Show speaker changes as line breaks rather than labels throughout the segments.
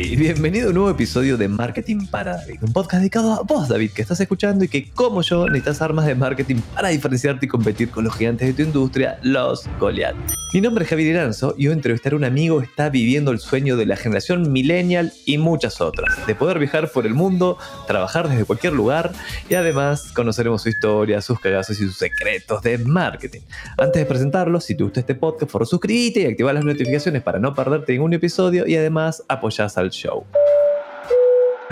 bienvenido a un nuevo episodio de Marketing para David, un podcast dedicado a vos, David, que estás escuchando y que, como yo, necesitas armas de marketing para diferenciarte y competir con los gigantes de tu industria, los Goliath. Mi nombre es Javier Iranzo y hoy entrevistar a un amigo que está viviendo el sueño de la generación millennial y muchas otras, de poder viajar por el mundo, trabajar desde cualquier lugar y además conoceremos su historia, sus cagazos y sus secretos de marketing. Antes de presentarlo, si te gusta este podcast, por favor suscríbete y activa las notificaciones para no perderte ningún episodio y además apoyás al show.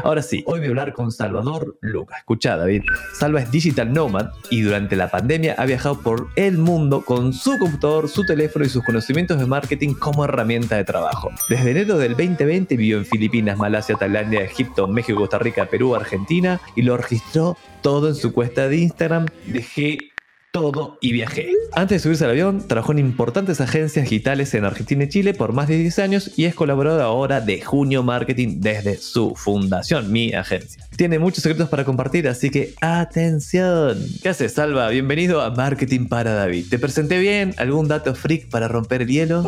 Ahora sí, hoy voy a hablar con Salvador Luca. Escucha, David. Salva es digital nomad y durante la pandemia ha viajado por el mundo con su computador, su teléfono y sus conocimientos de marketing como herramienta de trabajo. Desde enero del 2020 vivió en Filipinas, Malasia, Tailandia, Egipto, México, Costa Rica, Perú, Argentina y lo registró todo en su cuenta de Instagram. Dejé todo y viajé. Antes de subirse al avión, trabajó en importantes agencias digitales en Argentina y Chile por más de 10 años y es colaborador ahora de Junio Marketing desde su fundación, mi agencia. Tiene muchos secretos para compartir, así que atención. ¿Qué haces, Salva? Bienvenido a Marketing para David. ¿Te presenté bien? ¿Algún dato freak para romper el hielo?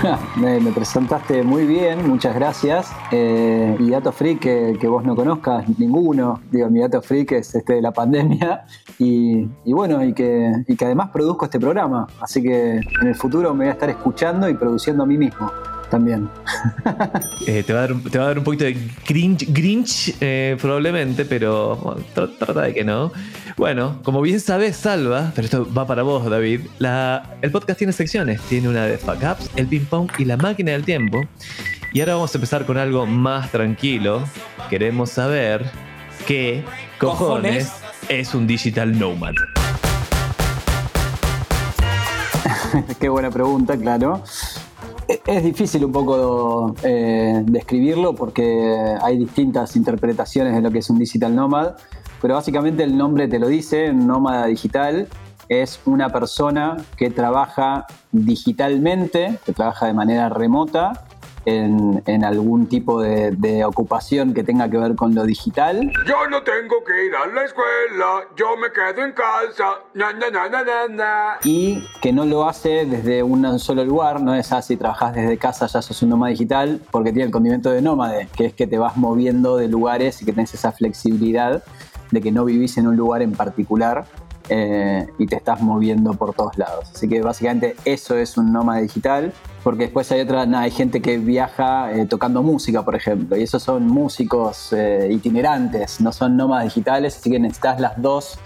me, presentaste muy bien, muchas gracias. Eh, y dato freak que, que, vos no conozcas, ninguno. Digo, mi dato freak es este de la pandemia. Y, y bueno, y que, y que además produzco este programa. Así que en el futuro me voy a estar escuchando y produciendo a mí mismo también.
Eh, te, va a dar un, te, va a dar un, poquito de cringe, grinch eh, probablemente, pero bueno, trata de que no. Bueno, como bien sabes, Salva, pero esto va para vos, David, la, el podcast tiene secciones. Tiene una de fuck ups, el ping pong y la máquina del tiempo. Y ahora vamos a empezar con algo más tranquilo. Queremos saber qué cojones, cojones es un digital nomad.
qué buena pregunta, claro. Es difícil un poco eh, describirlo porque hay distintas interpretaciones de lo que es un digital nomad, pero básicamente el nombre te lo dice, nómada digital. Es una persona que trabaja digitalmente, que trabaja de manera remota en, en algún tipo de, de, ocupación que tenga que ver con lo digital.
Yo no tengo que ir a la escuela, yo me quedo en casa. Na, na, na, na, na.
Y que no lo hace desde un solo lugar, no es así, trabajas desde casa, ya sos un nómada digital, porque tiene el condimento de nómade, que es que te vas moviendo de lugares y que tenés esa flexibilidad de que no vivís en un lugar en particular, eh, y te estás moviendo por todos lados. Así que básicamente eso es un nómada digital, porque después hay otra, hay gente que viaja eh, tocando música, por ejemplo, y esos son músicos eh, itinerantes, no son nómadas digitales, así que necesitas las dos,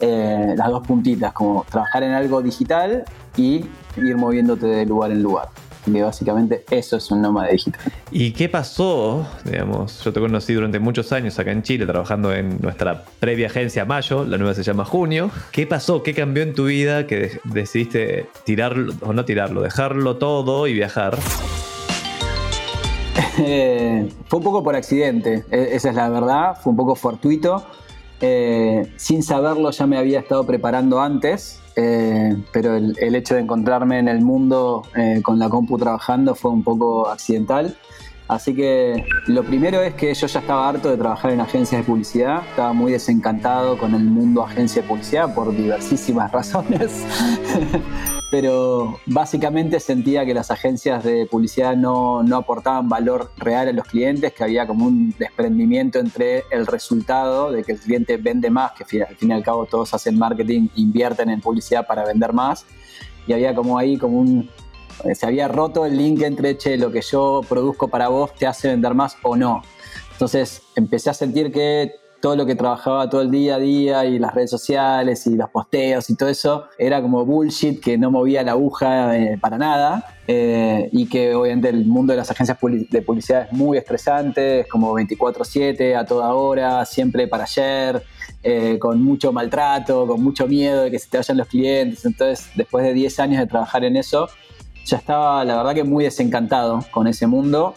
las dos puntitas, como trabajar en algo digital y ir moviéndote de lugar en lugar que básicamente eso es un nómada digital.
¿Y qué pasó? Digamos, yo te conocí durante muchos años acá en Chile trabajando en nuestra previa agencia Mayo, la nueva se llama Junio. ¿Qué pasó? ¿Qué cambió en tu vida que decidiste tirarlo, o no tirarlo, dejarlo todo y viajar?
Eh, fue un poco por accidente, esa es la verdad, fue un poco fortuito. Eh, sin saberlo ya me había estado preparando antes, eh, pero el, hecho de encontrarme en el mundo eh, con la compu trabajando fue un poco accidental. Así que lo primero es que yo ya estaba harto de trabajar en agencias de publicidad, estaba muy desencantado con el mundo agencia de publicidad por diversísimas razones, pero básicamente sentía que las agencias de publicidad no, no, aportaban valor real a los clientes, que había como un desprendimiento entre el resultado de que el cliente vende más, que al fin y al cabo todos hacen marketing, invierten en publicidad para vender más, y había como ahí como un, se había roto el link entre, lo que yo produzco para vos te hace vender más o no. Entonces empecé a sentir que todo lo que trabajaba todo el día a día y las redes sociales y los posteos y todo eso era como bullshit que no movía la aguja eh, para nada eh, y que obviamente el mundo de las agencias de publicidad es muy estresante, es como 24/7 a toda hora, siempre para ayer, eh, con mucho maltrato, con mucho miedo de que se te vayan los clientes. Entonces después de 10 años de trabajar en eso, ya estaba la verdad que muy desencantado con ese mundo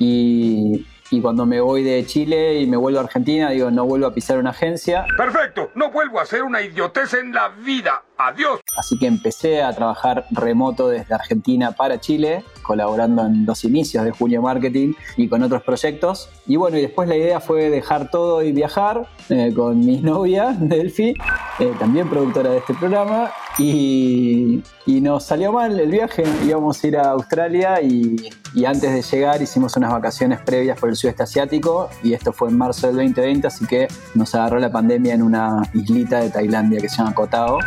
y, y cuando me voy de Chile y me vuelvo a Argentina, digo, no vuelvo a pisar una agencia.
Perfecto, no vuelvo a hacer una idiotez en la vida. Adiós.
Así que empecé a trabajar remoto desde Argentina para Chile, colaborando en los inicios de Junio Marketing y con otros proyectos. Y bueno, y después la idea fue dejar todo y viajar eh, con mi novia, Delphi, eh, también productora de este programa. Y, y, nos salió mal el viaje, íbamos a ir a Australia y, y, antes de llegar hicimos unas vacaciones previas por el sudeste asiático y esto fue en marzo del 2020, así que nos agarró la pandemia en una islita de Tailandia que se llama Koh Tao.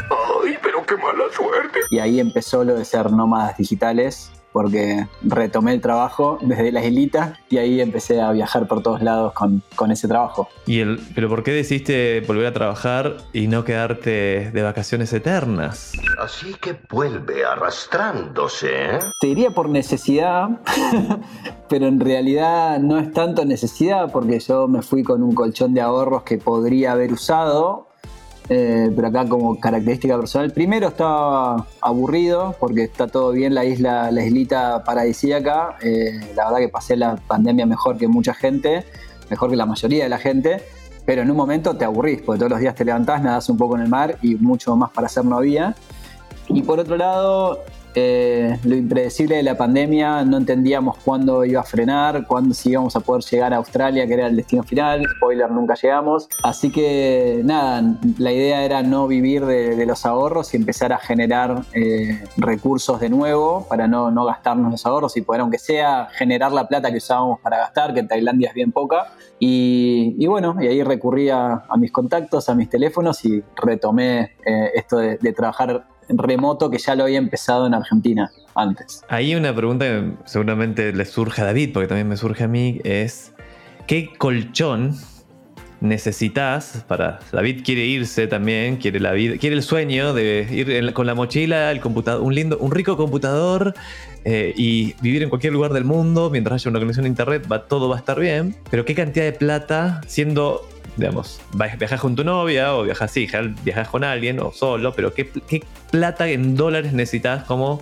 ¡Ay, pero qué mala suerte!
Y ahí empezó lo de ser nómadas digitales porque retomé el trabajo desde la islita y ahí empecé a viajar por todos lados con, con, ese trabajo.
¿Y el, ¿Pero por qué decidiste volver a trabajar y no quedarte de vacaciones eternas?
Así que vuelve arrastrándose. ¿eh?
Te diría por necesidad, pero en realidad no es tanto necesidad porque yo me fui con un colchón de ahorros que podría haber usado eh, pero acá como característica personal, primero estaba aburrido porque está todo bien la isla, la islita paradisíaca. Eh, la verdad que pasé la pandemia mejor que mucha gente, mejor que la mayoría de la gente, pero en un momento te aburrís porque todos los días te levantás, nadas un poco en el mar y mucho más para hacer no había. Y por otro lado, eh, lo impredecible de la pandemia, no entendíamos cuándo iba a frenar, cuándo si íbamos a poder llegar a Australia, que era el destino final. Spoiler, nunca llegamos. Así que nada, la idea era no vivir de, los ahorros y empezar a generar eh, recursos de nuevo para no, no gastarnos los ahorros y poder, aunque sea, generar la plata que usábamos para gastar, que en Tailandia es bien poca. Y, bueno, y ahí recurrí a, mis contactos, a mis teléfonos y retomé eh, esto de trabajar remoto que ya lo había empezado en Argentina antes.
Ahí una pregunta que seguramente le surge a David, porque también me surge a mí, es ¿qué colchón necesitas para David quiere irse también quiere la vida quiere el sueño de ir con la mochila el computador un lindo un rico computador eh, y vivir en cualquier lugar del mundo mientras haya una conexión a internet todo va a estar bien pero qué cantidad de plata siendo digamos, viajas con tu novia o viajas, sí, viajas con alguien o solo, pero ¿qué, qué plata en dólares necesitas como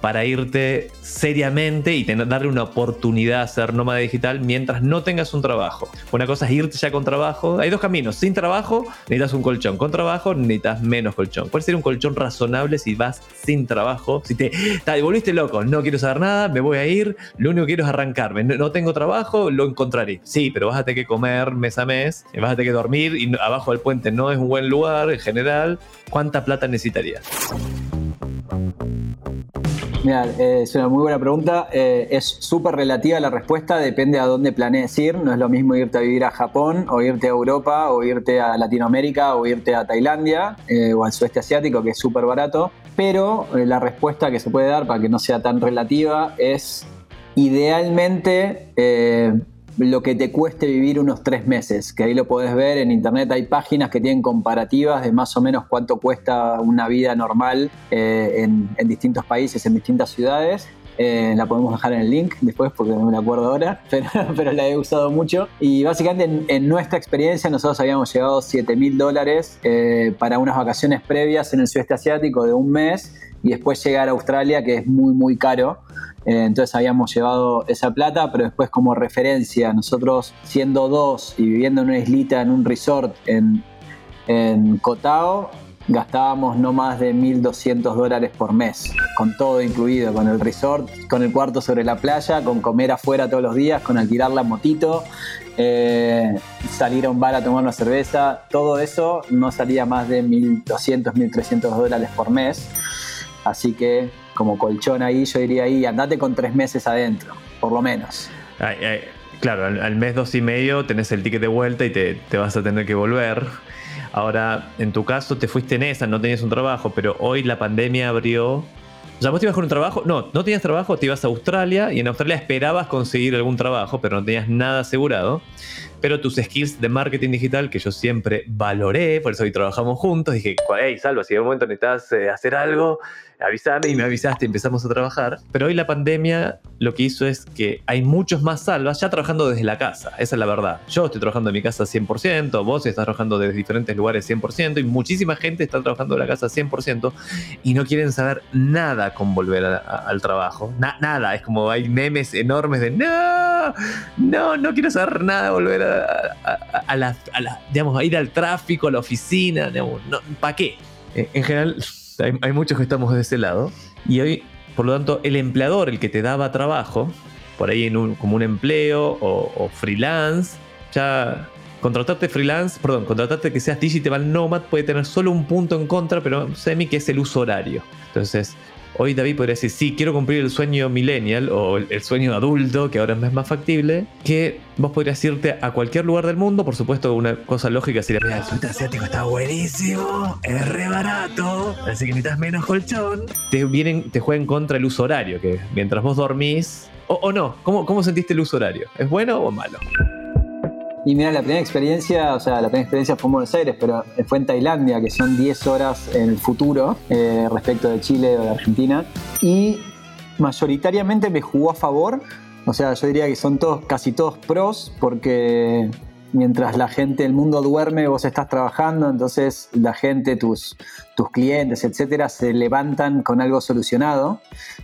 para irte seriamente y tener, darle una oportunidad a ser nómada digital mientras no tengas un trabajo. Una cosa es irte ya con trabajo. Hay dos caminos. Sin trabajo necesitas un colchón. Con trabajo necesitas menos colchón. ¿Cuál sería un colchón razonable si vas sin trabajo? Si te, te volviste loco, no quiero saber nada, me voy a ir, lo único que quiero es arrancarme. No, tengo trabajo, lo encontraré. Sí, pero vas a tener que comer mes a mes, vas a tener que dormir y abajo del puente no es un buen lugar en general. ¿Cuánta plata necesitarías?
Mira, eh, es una muy buena pregunta. Eh, es súper relativa la respuesta, depende a dónde planees ir. No es lo mismo irte a vivir a Japón, o irte a Europa, o irte a Latinoamérica, o irte a Tailandia, eh, o al sudeste asiático, que es súper barato. Pero la respuesta que se puede dar para que no sea tan relativa es idealmente lo que te cueste vivir unos tres meses, que ahí lo podés ver en internet, hay páginas que tienen comparativas de más o menos cuánto cuesta una vida normal eh, en, distintos países, en distintas ciudades. Eh, la podemos dejar en el link después porque no me acuerdo ahora, pero, la he usado mucho. Y básicamente en, nuestra experiencia nosotros habíamos llegado 7 mil dólares eh, para unas vacaciones previas en el sudeste asiático de un mes y después llegar a Australia que es muy muy caro. Eh, entonces habíamos llevado esa plata, pero después como referencia, nosotros siendo dos y viviendo en una islita, en un resort en, en Cotao, gastábamos no más de 1.200 dólares por mes, con todo incluido, con el resort, con el cuarto sobre la playa, con comer afuera todos los días, con alquilar la motito, eh, salir a un bar a tomar una cerveza, todo eso no salía más de 1.200, 1.300 dólares por mes. Así que como colchón ahí, yo diría ahí, andate con tres meses adentro, por lo menos.
claro, al, mes dos y medio tenés el ticket de vuelta y te, te vas a tener que volver. Ahora, en tu caso te fuiste en esa, no tenías un trabajo, pero hoy la pandemia abrió o sea, vos te ibas con un trabajo, no, no tenías trabajo, te ibas a Australia y en Australia esperabas conseguir algún trabajo, pero no tenías nada asegurado. Pero tus skills de marketing digital, que yo siempre valoré, por eso hoy trabajamos juntos, dije, hey, Salvo, si un momento necesitas eh, hacer algo, avísame y me avisaste empezamos a trabajar. Pero hoy la pandemia lo que hizo es que hay muchos más salvas ya trabajando desde la casa, esa es la verdad. Yo estoy trabajando en mi casa 100%, vos estás trabajando desde diferentes lugares 100% y muchísima gente está trabajando en la casa 100% y no quieren saber nada con volver al trabajo. nada, es como hay memes enormes de no, no, no quiero saber nada, volver a, a, la, digamos, a ir al tráfico, a la oficina, ¿para qué? Eh, en general, hay, muchos que estamos de ese lado y hoy, por lo tanto, el empleador, el que te daba trabajo, por ahí en un, como un empleo o, o freelance, ya contratarte freelance, perdón, contratarte que seas digital nomad puede tener solo un punto en contra, pero semi que es el uso horario. Entonces, hoy David podría decir, sí, quiero cumplir el sueño millennial o el, sueño adulto, que ahora es más factible, que vos podrías irte a cualquier lugar del mundo, por supuesto, una cosa lógica sería, mira, el sudeste asiático está buenísimo, es re barato, así que necesitas menos colchón. Te, vienen, te juegan contra el uso horario, que mientras vos dormís, o, no, ¿Cómo, ¿cómo sentiste el uso horario? ¿Es bueno o malo?
Y mira, la primera experiencia, o sea, la primera experiencia fue en Buenos Aires, pero fue en Tailandia, que son 10 horas en el futuro eh, respecto de Chile o de Argentina. Y mayoritariamente me jugó a favor. O sea, yo diría que son todos, casi todos pros, porque mientras la gente del mundo duerme, vos estás trabajando, entonces la gente, tus, tus clientes, etcétera, se levantan con algo solucionado.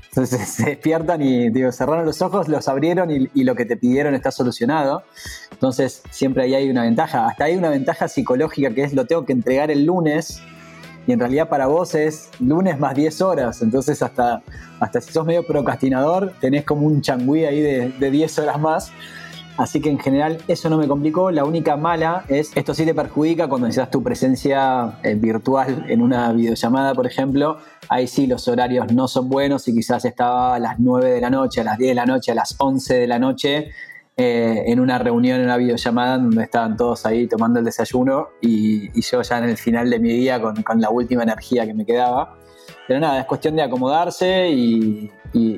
Entonces se despiertan y digo, cerraron los ojos, los abrieron y, y, lo que te pidieron está solucionado. Entonces siempre ahí hay una ventaja. Hasta hay una ventaja psicológica que es lo tengo que entregar el lunes y en realidad para vos es lunes más 10 horas. Entonces hasta, hasta si sos medio procrastinador, tenés como un changüí ahí de, de 10 horas más. Así que en general eso no me complicó. La única mala es, esto sí te perjudica cuando necesitas tu presencia eh, virtual en una videollamada, por ejemplo. Ahí sí los horarios no son buenos y quizás estaba a las 9 de la noche, a las 10 de la noche, a las 11 de la noche eh, en una reunión, en una videollamada donde estaban todos ahí tomando el desayuno y, yo ya en el final de mi día con, con la última energía que me quedaba. Pero nada, es cuestión de acomodarse y,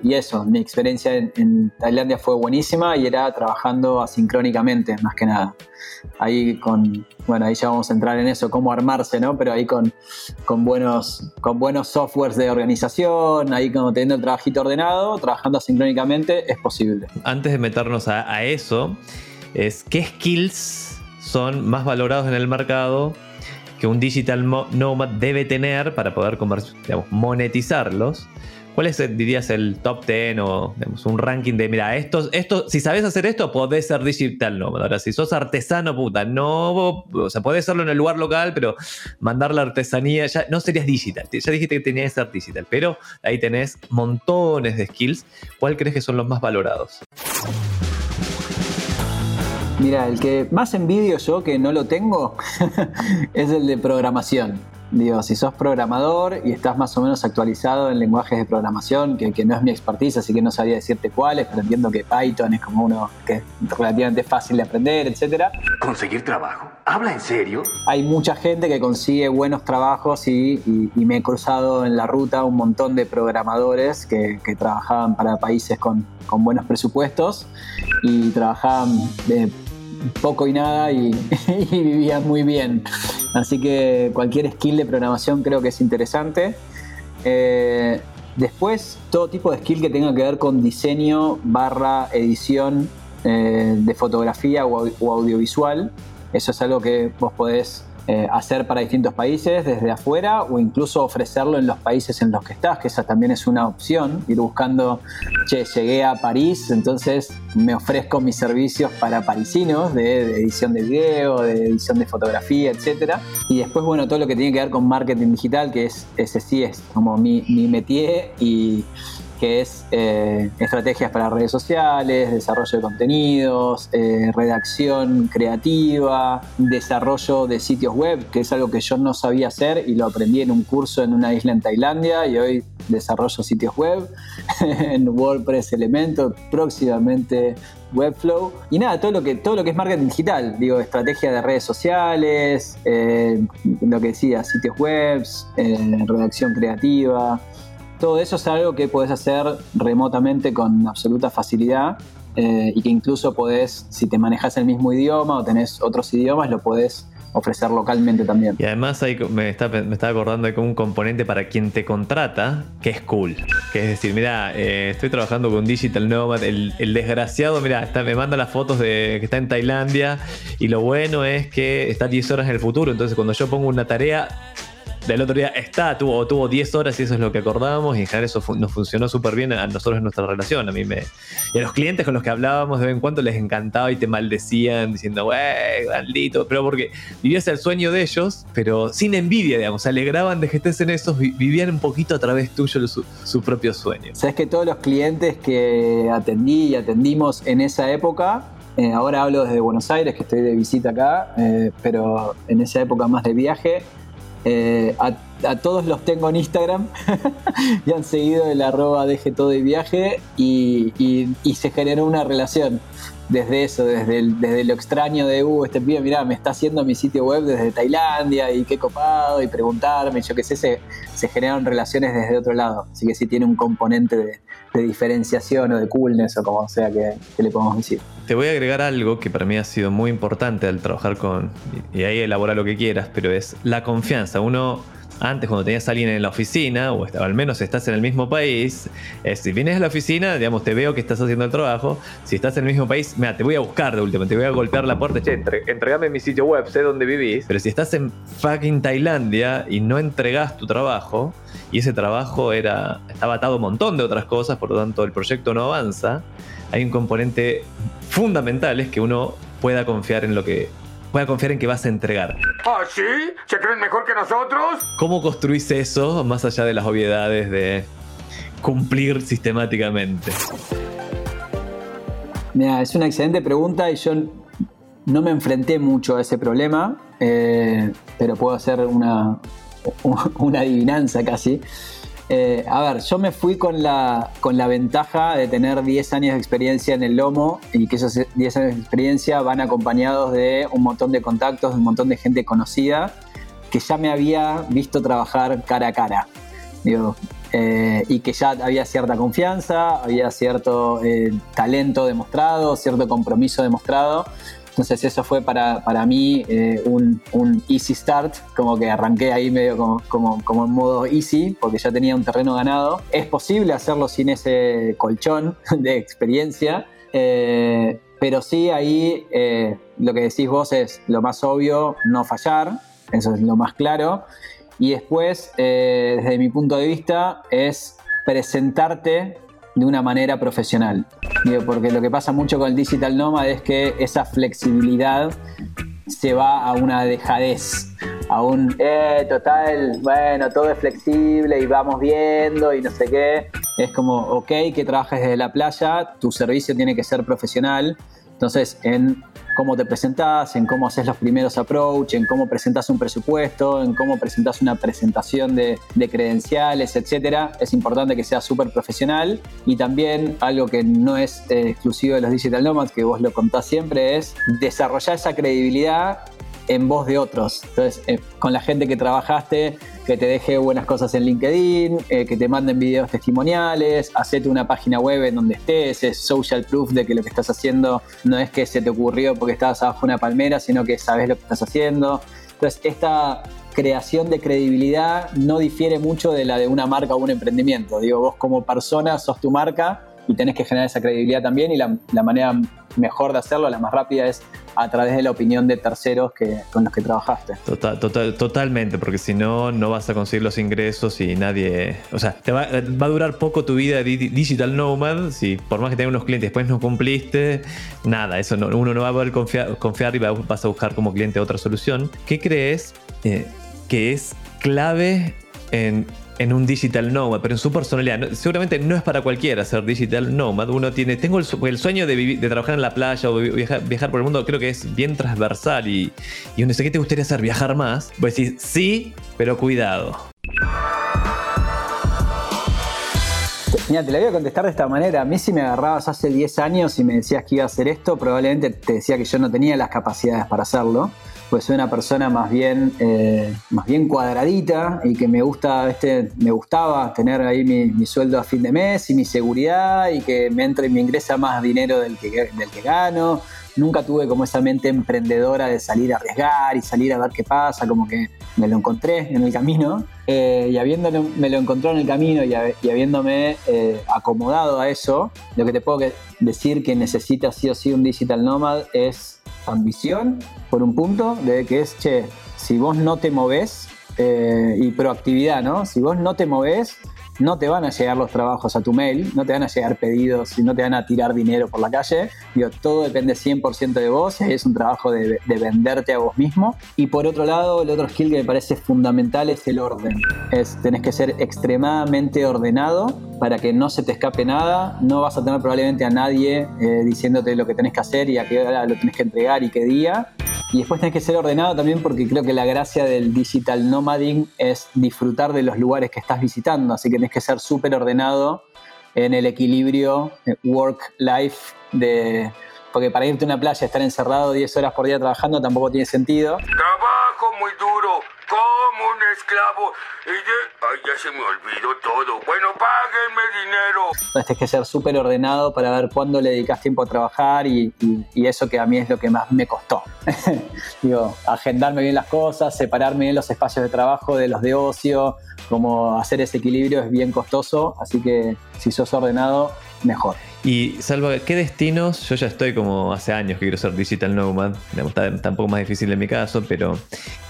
eso, mi experiencia en, Tailandia fue buenísima y era trabajando asincrónicamente, más que nada. Ahí con, bueno, ahí ya vamos a entrar en eso, cómo armarse, ¿no? Pero ahí con, con, buenos, con buenos softwares de organización, ahí como teniendo el trabajito ordenado, trabajando asincrónicamente, es posible.
Antes de meternos a, a eso, es qué skills son más valorados en el mercado que un digital nomad debe tener para poder digamos, monetizarlos ¿Cuál es, dirías, el top 10 o un ranking de, mira, esto, esto, si sabes hacer esto, podés ser digital nómada. Ahora, si sos artesano, puta, no, o sea, podés hacerlo en el lugar local, pero mandar la artesanía, ya no serías digital. Ya dijiste que tenías que ser digital, pero ahí tenés montones de skills. ¿Cuál crees que son los más valorados?
Mira, el que más envidio yo que no lo tengo es el de programación. Digo, si sos programador y estás más o menos actualizado en lenguajes de programación, que, no es mi expertise, así que no sabía decirte cuáles, pero entiendo que Python es como uno que es relativamente fácil de aprender, etc.
¿Conseguir trabajo? ¿Habla en serio?
Hay mucha gente que consigue buenos trabajos y, me he cruzado en la ruta un montón de programadores que, trabajaban para países con, con buenos presupuestos y trabajaban de poco y nada y, vivía muy bien. Así que cualquier skill de programación creo que es interesante. Eh, después, todo tipo de skill que tenga que ver con diseño barra edición eh, de fotografía o, o audiovisual. Eso es algo que vos podés eh, hacer para distintos países desde afuera o incluso ofrecerlo en los países en los que estás, que esa también es una opción, ir buscando, che, llegué a París, entonces me ofrezco mis servicios para parisinos de, edición de video, de edición de fotografía, etc. Y después, bueno, todo lo que tiene que ver con marketing digital, que es ese sí es como mi, mi métier y que es eh, estrategias para redes sociales, desarrollo de contenidos, eh, redacción creativa, desarrollo de sitios web, que es algo que yo no sabía hacer y lo aprendí en un curso en una isla en Tailandia y hoy desarrollo sitios web en WordPress Elementor, próximamente Webflow. Y nada, todo lo que, todo lo que es marketing digital, digo, estrategia de redes sociales, eh, lo que decía, sitios web, redacción creativa, todo eso es algo que puedes hacer remotamente con absoluta facilidad eh, y que incluso podés, si te manejas el mismo idioma o tenés otros idiomas, lo podés ofrecer localmente también.
Y además me, está, acordando de un componente para quien te contrata que es cool. Que es decir, mira, eh, estoy trabajando con Digital Nomad, el, desgraciado, mira, me manda las fotos de que está en Tailandia y lo bueno es que está 10 horas en el futuro, entonces cuando yo pongo una tarea, del otro día está, tuvo, tuvo 10 horas y eso es lo que acordábamos y en general eso nos funcionó súper bien a nosotros en nuestra relación. A mí me... Y a los clientes con los que hablábamos de vez en cuando les encantaba y te maldecían diciendo, wey, maldito, pero porque vivías el sueño de ellos, pero sin envidia, digamos, se alegraban de que estés en esos, vivían un poquito a través tuyo su, su propio sueño.
Sabes que todos los clientes que atendí y atendimos en esa época, eh, ahora hablo desde Buenos Aires, que estoy de visita acá, eh, pero en esa época más de viaje. Eh, a, todos los tengo en Instagram y han seguido el arroba deje todo de viaje y, y, se generó una relación desde eso, desde, desde lo extraño de, uh, este pibe, mira, me está haciendo mi sitio web desde Tailandia y qué copado y preguntarme, yo qué sé, se, se generan relaciones desde otro lado. Así que sí tiene un componente de, de diferenciación o de coolness o como sea que, le podemos decir.
Te voy a agregar algo que para mí ha sido muy importante al trabajar con, y ahí elabora lo que quieras, pero es la confianza. Uno antes cuando tenías a alguien en la oficina, o al menos estás en el mismo país, si vienes a la oficina, digamos, te veo que estás haciendo el trabajo, si estás en el mismo país, mira, te voy a buscar de último, te voy a golpear la puerta, che, entregame mi sitio web, sé dónde vivís, pero si estás en fucking Tailandia y no entregas tu trabajo, y ese trabajo era, estaba atado a un montón de otras cosas, por lo tanto el proyecto no avanza, hay un componente fundamental, es que uno pueda confiar en lo que pueda confiar en que vas a entregar.
¿Ah, sí? ¿Se creen mejor que nosotros?
¿Cómo construís eso más allá de las obviedades de cumplir sistemáticamente?
Mira, es una excelente pregunta y yo no me enfrenté mucho a ese problema, eh, pero puedo hacer una, una adivinanza casi. Eh, a ver, yo me fui con la, con la ventaja de tener 10 años de experiencia en el lomo y que esos 10 años de experiencia van acompañados de un montón de contactos, de un montón de gente conocida que ya me había visto trabajar cara a cara. Eh, y que ya había cierta confianza, había cierto eh, talento demostrado, cierto compromiso demostrado entonces eso fue para, para mí eh, un, un, easy start, como que arranqué ahí medio como, como, como, en modo easy, porque ya tenía un terreno ganado. Es posible hacerlo sin ese colchón de experiencia, eh, pero sí ahí eh, lo que decís vos es lo más obvio, no fallar, eso es lo más claro. Y después, desde mi punto de vista, es presentarte de una manera profesional. porque lo que pasa mucho con el digital nomad es que esa flexibilidad se va a una dejadez, a un, eh, total, bueno, todo es flexible y vamos viendo y no sé qué. Es como, ok, que trabajes desde la playa, tu servicio tiene que ser profesional. Entonces, en cómo te presentás, en cómo haces los primeros approach, en cómo presentas un presupuesto, en cómo presentas una presentación de, credenciales, etcétera. Es importante que sea súper profesional y también algo que no es eh, exclusivo de los digital nomads, que vos lo contás siempre, es desarrollar esa credibilidad en voz de otros. Entonces, eh, con la gente que trabajaste, que te deje buenas cosas en LinkedIn, eh, que te manden videos testimoniales, hacete una página web en donde estés, es social proof de que lo que estás haciendo no es que se te ocurrió porque estabas abajo una palmera, sino que sabes lo que estás haciendo. Entonces, esta creación de credibilidad no difiere mucho de la de una marca o un emprendimiento. Digo, vos como persona sos tu marca y tenés que generar esa credibilidad también y la manera mejor de hacerlo, la más rápida es a través de la opinión de terceros que, con los que trabajaste.
Total, total, totalmente, porque si no, no vas a conseguir los ingresos y nadie. O sea, te va, a durar poco tu vida digital nomad. Si por más que tengas unos clientes después no cumpliste, nada, eso no, uno no va a poder confiar, confiar y vas a buscar como cliente otra solución. ¿Qué crees eh, que es clave en en un digital nomad, pero en su personalidad. seguramente no es para cualquiera ser digital nomad. Uno tiene, tengo el, sueño de, de, trabajar en la playa o viajar, por el mundo, creo que es bien transversal y, y uno dice, ¿qué te gustaría hacer? ¿Viajar más? Pues decir, sí, pero cuidado.
Mira, te la voy a contestar de esta manera. A mí si me agarrabas hace 10 años y me decías que iba a hacer esto, probablemente te decía que yo no tenía las capacidades para hacerlo pues soy una persona más bien, eh, más bien cuadradita y que me gusta, este, me gustaba tener ahí mi, sueldo a fin de mes y mi seguridad y que me entre y me ingresa más dinero del que, del que gano. Nunca tuve como esa mente emprendedora de salir a arriesgar y salir a ver qué pasa, como que me lo encontré en el camino. Eh, y habiéndome me lo encontró en el camino y, habiéndome eh, acomodado a eso, lo que te puedo decir que necesita sí o sí un digital nomad es ambición, por un punto, de que es, che, si vos no te moves, eh, y proactividad, ¿no? Si vos no te movés, no te van a llegar los trabajos a tu mail, no te van a llegar pedidos no te van a tirar dinero por la calle. Digo, todo depende 100% de vos es un trabajo de, de, venderte a vos mismo. Y por otro lado, el otro skill que me parece fundamental es el orden. Es, tenés que ser extremadamente ordenado para que no se te escape nada. No vas a tener probablemente a nadie eh, diciéndote lo que tenés que hacer y a qué hora lo tenés que entregar y qué día. Y después tenés que ser ordenado también porque creo que la gracia del digital nomading es disfrutar de los lugares que estás visitando. Así que tenés que ser súper ordenado en el equilibrio eh, work-life de... Porque para irte a una playa, estar encerrado 10 horas por día trabajando tampoco tiene sentido.
Trabajo muy duro, como un esclavo. Y Ay, ya se me olvidó todo. Bueno, páguenme dinero.
Tienes que ser súper ordenado para ver cuándo le dedicas tiempo a trabajar y, eso que a mí es lo que más me costó. Digo, agendarme bien las cosas, separarme bien los espacios de trabajo de los de ocio, como hacer ese equilibrio es bien costoso, así que si sos ordenado, mejor.
Y Salva, ¿qué destinos? Yo ya estoy como hace años que quiero ser digital nomad, está, está un poco más difícil en mi caso, pero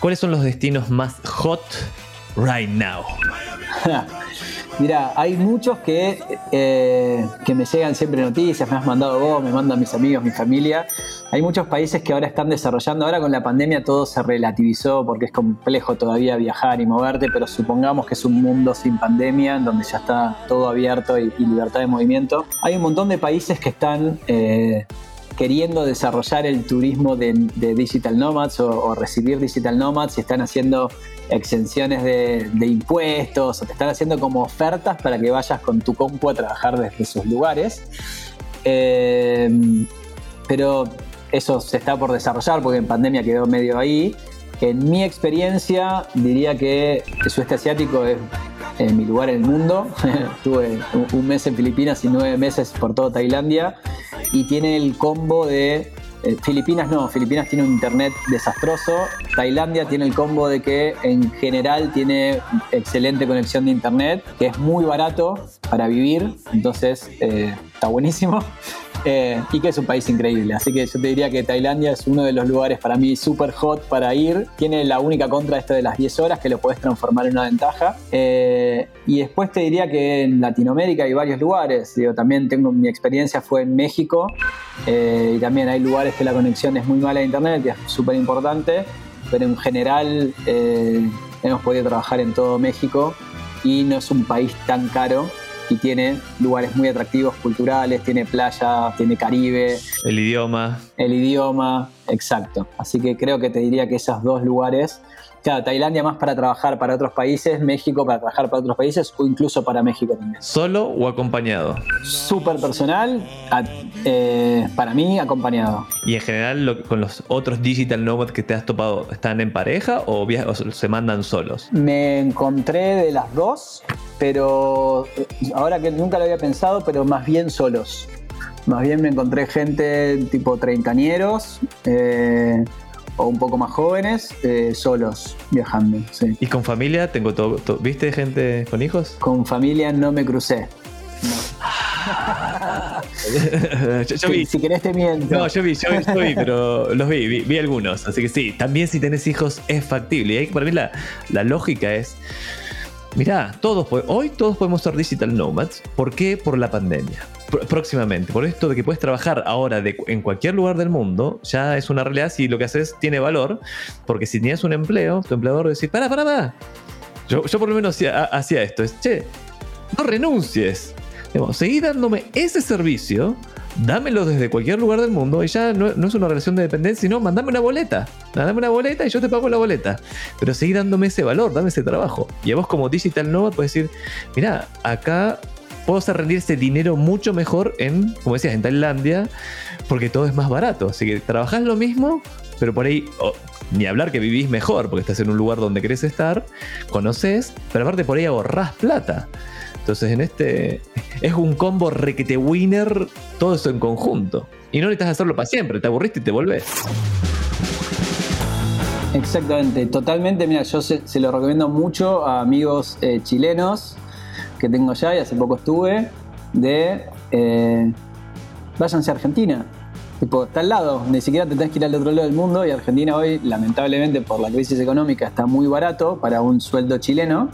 ¿cuáles son los destinos más hot right now?
Mira, hay muchos que, eh, que me llegan siempre noticias, me has mandado vos, me mandan mis amigos, mi familia. Hay muchos países que ahora están desarrollando, ahora con la pandemia todo se relativizó porque es complejo todavía viajar y moverte, pero supongamos que es un mundo sin pandemia, en donde ya está todo abierto y, libertad de movimiento. Hay un montón de países que están... Eh, queriendo desarrollar el turismo de, digital nomads o, recibir digital nomads y están haciendo exenciones de, impuestos o te están haciendo como ofertas para que vayas con tu compu a trabajar desde sus lugares. Eh, pero eso se está por desarrollar porque en pandemia quedó medio ahí. En mi experiencia diría que el sudeste asiático es mi lugar en el mundo. Tuve un mes en Filipinas y nueve meses por toda Tailandia y tiene el combo de eh, Filipinas no, Filipinas tiene un internet desastroso. Tailandia tiene el combo de que en general tiene excelente conexión de internet, que es muy barato para vivir, entonces eh, está buenísimo. Eh, y que es un país increíble. Así que yo te diría que Tailandia es uno de los lugares para mí súper hot para ir. Tiene la única contra esto de las 10 horas que lo puedes transformar en una ventaja. Eh, y después te diría que en Latinoamérica hay varios lugares. Digo, también tengo mi experiencia fue en México eh, y también hay lugares que la conexión es muy mala de internet, que es súper importante. Pero en general hemos podido trabajar en todo México y no es un país tan caro y tiene lugares muy atractivos culturales, tiene playa, tiene Caribe.
El idioma.
El idioma, exacto. Así que creo que te diría que esos dos lugares Claro, Tailandia más para trabajar para otros países, México para trabajar para otros países o incluso para México también.
¿Solo o acompañado?
Súper personal, eh, para mí acompañado.
¿Y en general con los otros digital nomads que te has topado, están en pareja o, se mandan solos?
Me encontré de las dos, pero eh, ahora que nunca lo había pensado, pero más bien solos. Más bien me encontré gente tipo treintañeros. Eh, o un poco más jóvenes, eh, solos viajando.
¿Y con familia? Tengo todo, ¿Viste gente con hijos?
Con familia no me crucé.
yo, vi.
Si, querés te miento.
No, yo vi, yo, vi, pero los vi, vi, algunos. Así que sí, también si tenés hijos es factible. Y ahí para mí la, la lógica es. Mirá, todos, hoy todos podemos ser digital nomads. ¿Por qué? Por la pandemia próximamente. Por esto de que puedes trabajar ahora en cualquier lugar del mundo, ya es una realidad si lo que haces tiene valor, porque si tenías un empleo, tu empleador decir, para, para, para. Yo, por lo menos hacía, esto, es, che, no renuncies. seguí dándome ese servicio, dámelo desde cualquier lugar del mundo y ya no, es una relación de dependencia, sino mandame una boleta. Dame una boleta y yo te pago la boleta. Pero seguí dándome ese valor, dame ese trabajo. Y a vos como digital nomad puedes decir, mira, acá puedo hacer rendir ese dinero mucho mejor en, como decías, en Tailandia, porque todo es más barato. Así que trabajás lo mismo, pero por ahí, ni hablar que vivís mejor, porque estás en un lugar donde querés estar, conoces, pero aparte por ahí ahorrás plata. Entonces en este es un combo requete winner, todo eso en conjunto. Y no necesitas hacerlo para siempre, te aburriste y te volvés.
Exactamente, totalmente. Mira, yo se, lo recomiendo mucho a amigos eh, chilenos que tengo ya y hace poco estuve, de eh, váyanse a Argentina. Tipo, está al lado, ni siquiera te tenés que ir al otro lado del mundo y Argentina hoy, lamentablemente por la crisis económica, está muy barato para un sueldo chileno.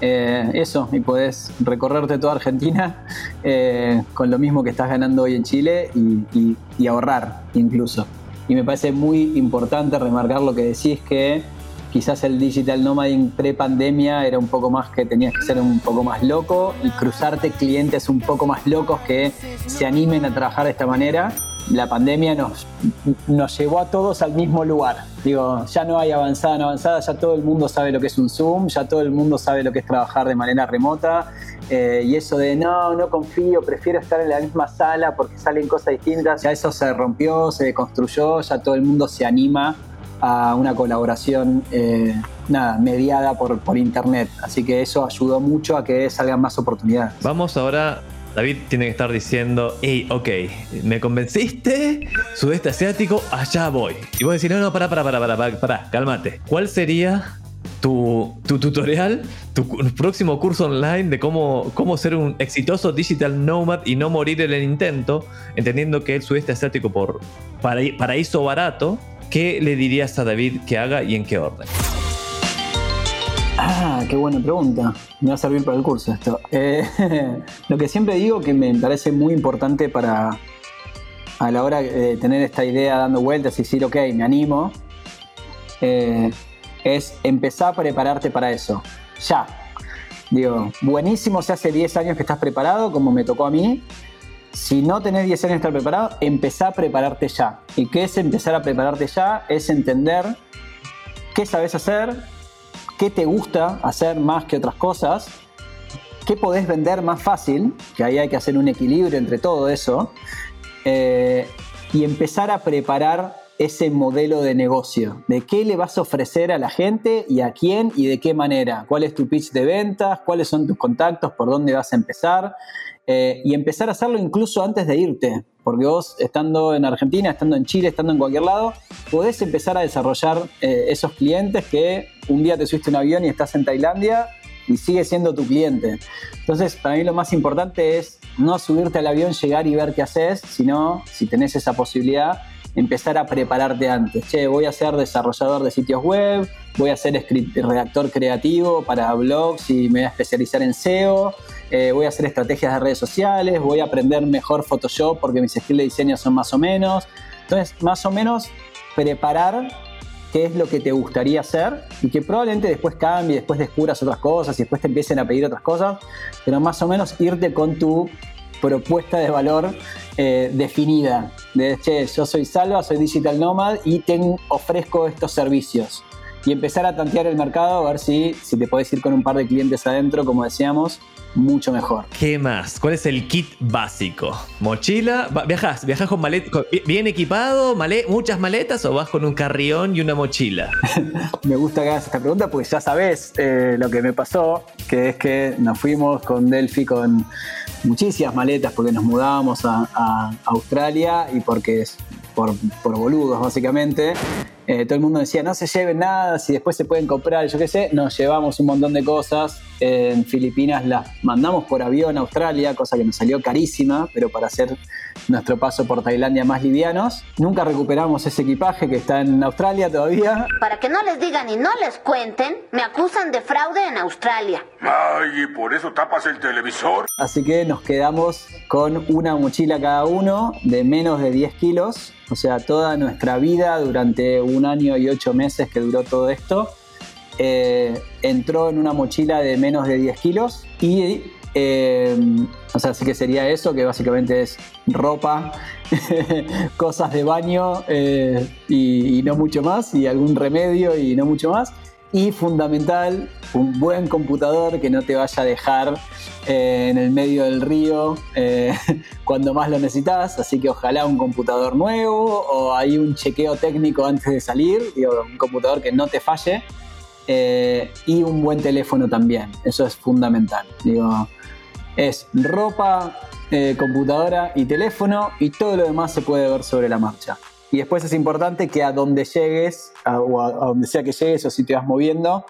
Eh, eso, y podés recorrerte toda Argentina eh, con lo mismo que estás ganando hoy en Chile y, y ahorrar incluso. Y me parece muy importante remarcar lo que decís que quizás el digital nomading pre-pandemia era un poco más que tenías que ser un poco más loco y cruzarte clientes un poco más locos que se animen a trabajar de esta manera. La pandemia nos, nos llevó a todos al mismo lugar. Digo, ya no hay avanzada, no avanzada, ya todo el mundo sabe lo que es un Zoom, ya todo el mundo sabe lo que es trabajar de manera remota. Eh, y eso de no, no confío, prefiero estar en la misma sala porque salen cosas distintas, ya eso se rompió, se construyó, ya todo el mundo se anima a una colaboración eh, nada, mediada por, por internet. Así que eso ayudó mucho a que salgan más oportunidades.
Vamos ahora David tiene que estar diciendo, hey, ok, me convenciste, sudeste asiático, allá voy. Y vos decís, no, no, pará, pará, pará, pará, pará, cálmate. ¿Cuál sería tu, tu, tutorial, tu próximo curso online de cómo, cómo ser un exitoso digital nomad y no morir en el intento, entendiendo que el sudeste asiático por paraíso barato ¿Qué le dirías a David que haga y en qué orden?
Ah, qué buena pregunta. Me va a servir para el curso esto. Eh, lo que siempre digo que me parece muy importante para a la hora de tener esta idea dando vueltas y decir, ok, me animo, eh, es empezar a prepararte para eso. Ya. Digo, buenísimo si hace 10 años que estás preparado, como me tocó a mí, si no tenés 10 años de estar preparado, empezá a prepararte ya. ¿Y qué es empezar a prepararte ya? Es entender qué sabes hacer, qué te gusta hacer más que otras cosas, qué podés vender más fácil, que ahí hay que hacer un equilibrio entre todo eso, eh, y empezar a preparar ese modelo de negocio, de qué le vas a ofrecer a la gente y a quién y de qué manera, cuál es tu pitch de ventas, cuáles son tus contactos, por dónde vas a empezar. Eh, y empezar a hacerlo incluso antes de irte, porque vos estando en Argentina, estando en Chile, estando en cualquier lado, podés empezar a desarrollar eh, esos clientes que un día te subiste un avión y estás en Tailandia y sigue siendo tu cliente. Entonces, para mí lo más importante es no subirte al avión, llegar y ver qué haces, sino, si tenés esa posibilidad, empezar a prepararte antes. Che, voy a ser desarrollador de sitios web, voy a ser redactor creativo para blogs y me voy a especializar en SEO. Eh, voy a hacer estrategias de redes sociales, voy a aprender mejor Photoshop porque mis skills de diseño son más o menos. Entonces, más o menos preparar qué es lo que te gustaría hacer y que probablemente después cambie, después descubras otras cosas y después te empiecen a pedir otras cosas, pero más o menos irte con tu propuesta de valor eh, definida. De, che, yo soy Salva, soy Digital Nomad y tengo, ofrezco estos servicios. Y empezar a tantear el mercado, a ver si, si te podés ir con un par de clientes adentro, como decíamos, mucho mejor.
¿Qué más? ¿Cuál es el kit básico? ¿Mochila? ¿Viajas? ¿Viajas con, maleta, bien equipado? ¿Muchas maletas o vas con un carrión y una mochila?
me gusta que hagas esta pregunta porque ya sabes eh, lo que me pasó, que es que nos fuimos con Delphi con muchísimas maletas porque nos mudábamos a, Australia y porque por, por boludos básicamente. Eh, todo el mundo decía, no se lleven nada, si después se pueden comprar, yo qué sé, nos llevamos un montón de cosas. en Filipinas las mandamos por avión a Australia, cosa que nos salió carísima, pero para hacer nuestro paso por Tailandia más livianos. Nunca recuperamos ese equipaje que está en Australia todavía.
Para que no les digan y no les cuenten, me acusan de fraude en Australia.
Ay, ¿y por eso tapas el televisor?
Así que nos quedamos con una mochila cada uno de menos de 10 kilos o sea, toda nuestra vida durante un año y ocho meses que duró todo esto, eh, entró en una mochila de menos de 10 kilos y, eh, o sea, sí que sería eso, que básicamente es ropa, cosas de baño eh, y, no mucho más, y algún remedio y no mucho más. Y fundamental, un buen computador que no te vaya a dejar eh, en el medio del río eh, cuando más lo necesitas. Así que ojalá un computador nuevo o hay un chequeo técnico antes de salir, un computador que no te falle. Eh, y un buen teléfono también, eso es fundamental. Digo, es ropa, computadora y teléfono y todo lo demás se puede ver sobre la marcha. Y después es importante que a donde llegues, o a, donde sea que llegues o si te vas moviendo,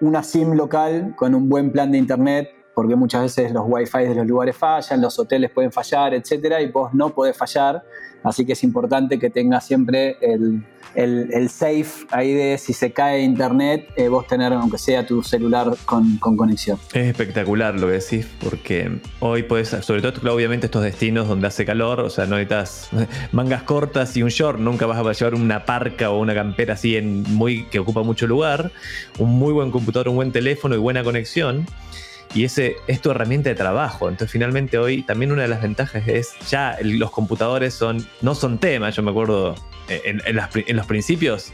una SIM local con un buen plan de internet porque muchas veces los wifi de los lugares fallan, los hoteles pueden fallar, etcétera, y vos no podés fallar. Así que es importante que tengas siempre el, el, safe ahí de si se cae internet, eh, vos tener aunque sea tu celular con, conexión.
Es espectacular lo que decís, porque hoy puedes, sobre todo obviamente estos destinos donde hace calor, o sea, no necesitas mangas cortas y un short, nunca vas a llevar una parca o una campera así en muy que ocupa mucho lugar, un muy buen computador, un buen teléfono y buena conexión y ese es tu herramienta de trabajo. Entonces, finalmente hoy también una de las ventajas es ya los computadores son no son tema. Yo me acuerdo eh, en, los principios,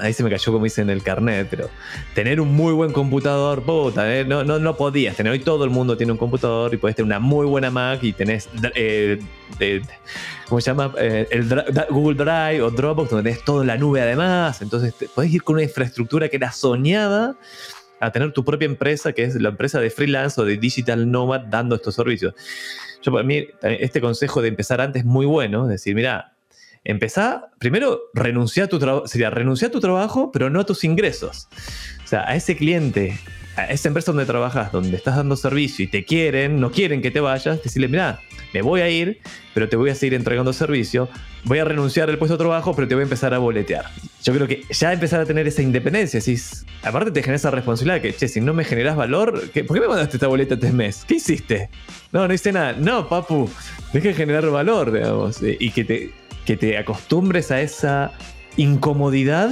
ahí se me cayó como dice en el carnet, pero tener un muy buen computador, puta, eh, no, no, no podías tener. Hoy todo el mundo tiene un computador y puedes tener una muy buena Mac y tenés, eh, ¿cómo se llama? el Google Drive o Dropbox, donde tenés toda la nube además. Entonces, podés ir con una infraestructura que era soñada a tener tu propia empresa, que es la empresa de freelance o de digital nomad dando estos servicios. Yo para mí, este consejo de empezar antes es muy bueno, es decir, mira, empezá, primero renunciar a tu trabajo, sería renunciar a tu trabajo, pero no a tus ingresos. O sea, a ese cliente, esa empresa donde trabajas, donde estás dando servicio y te quieren, no quieren que te vayas, decirle, mira, me voy a ir, pero te voy a seguir entregando servicio, voy a renunciar al puesto de trabajo, pero te voy a empezar a boletear. Yo creo que ya empezar a tener esa independencia, si aparte te genera esa responsabilidad que, che, si no me generas valor, ¿por qué me mandaste esta boleta este mes? ¿Qué hiciste? No, no hice nada. No, papu, deja de generar valor, digamos, y que te, que te acostumbres a esa incomodidad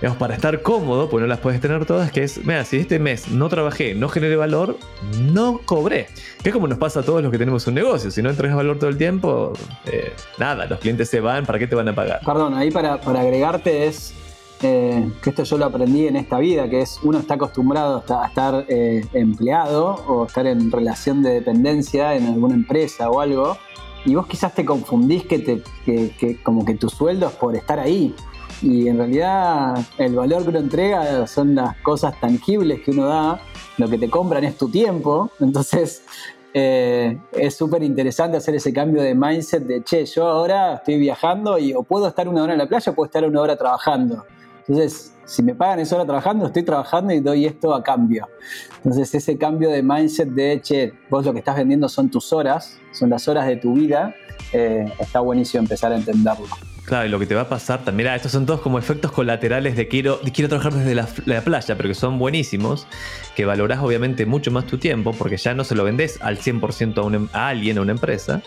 digamos, para estar cómodo, pues no las puedes tener todas, que es, mira, si este mes no trabajé, no generé valor, no cobré. Que es como nos pasa a todos los que tenemos un negocio. Si no entregas valor todo el tiempo, eh, nada, los clientes se van, ¿para qué te van a pagar?
Perdón, ahí para, para agregarte es eh, que esto yo lo aprendí en esta vida, que es uno está acostumbrado a estar eh, empleado o estar en relación de dependencia en alguna empresa o algo, y vos quizás te confundís que, que como que tu sueldo es por estar ahí y en realidad el valor que uno entrega son las cosas tangibles que uno da, lo que te compran es tu tiempo, entonces eh, es súper interesante hacer ese cambio de mindset de, che, yo ahora estoy viajando y o puedo estar una hora en la playa o puedo estar una hora trabajando. Entonces, si me pagan esa hora trabajando, estoy trabajando y doy esto a cambio. Entonces, ese cambio de mindset de, che, vos lo que estás vendiendo son tus horas, son las horas de tu vida, eh, está buenísimo empezar a entenderlo.
Claro, y lo que te va a pasar también, mira, estos son todos como efectos colaterales de quiero, quiero trabajar desde la, playa, pero que son buenísimos, que valorás obviamente mucho más tu tiempo, porque ya no se lo vendés al 100% a, un, a alguien, a una empresa,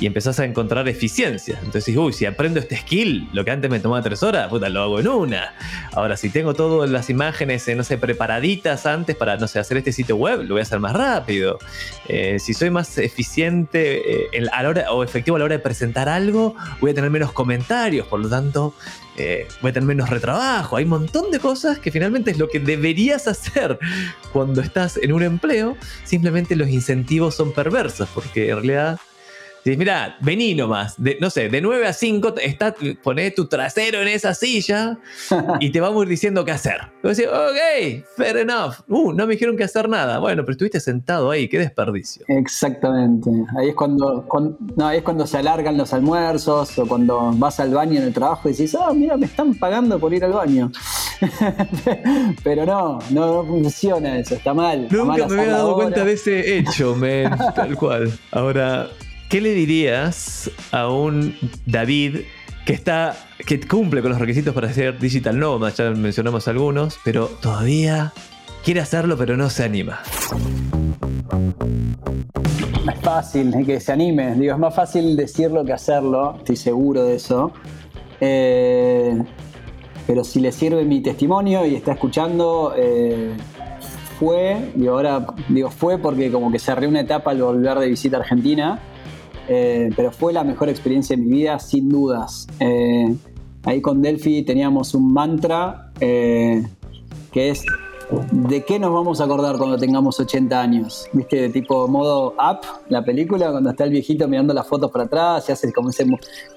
y empezás a encontrar eficiencias. Entonces, uy, si aprendo este skill, lo que antes me tomaba tres horas, puta, lo hago en una. Ahora, si tengo todas las imágenes, eh, no sé, preparaditas antes para, no sé, hacer este sitio web, lo voy a hacer más rápido. Eh, si soy más eficiente eh, a la hora, o efectivo a la hora de presentar algo, voy a tener menos comentarios, por lo tanto, voy a tener menos retrabajo. Hay un montón de cosas que finalmente es lo que deberías hacer cuando estás en un empleo. Simplemente los incentivos son perversos, porque en realidad mira, vení nomás, de, no sé, de 9 a 5, está, poné tu trasero en esa silla y te vamos a ir diciendo qué hacer. Y decís, ok, fair enough. Uh, no me dijeron que hacer nada. Bueno, pero estuviste sentado ahí, qué desperdicio.
Exactamente. Ahí es cuando, no, es cuando se alargan los almuerzos o cuando vas al baño en el trabajo y dices, ah, mira, me están pagando por ir al baño. pero no, no, funciona eso, está mal.
Nunca me había dado cuenta de ese hecho, men, tal cual. Ahora, ¿Qué le dirías a un David que está que cumple con los requisitos para ser digital nomad? Ya mencionamos algunos, pero todavía quiere hacerlo, pero no se anima.
Es fácil que se anime. Digo, es más fácil decirlo que hacerlo. Estoy seguro de eso. Eh, pero si le sirve mi testimonio y está escuchando, eh, fue, y ahora digo fue porque como que cerré una etapa al volver de visita a Argentina eh, pero fue la mejor experiencia de mi vida, sin dudas. Eh, ahí con Delphi teníamos un mantra eh, que es ¿de qué nos vamos a acordar cuando tengamos 80 años? ¿Viste? De tipo modo up, la película, cuando está el viejito mirando las fotos para atrás y hace como ese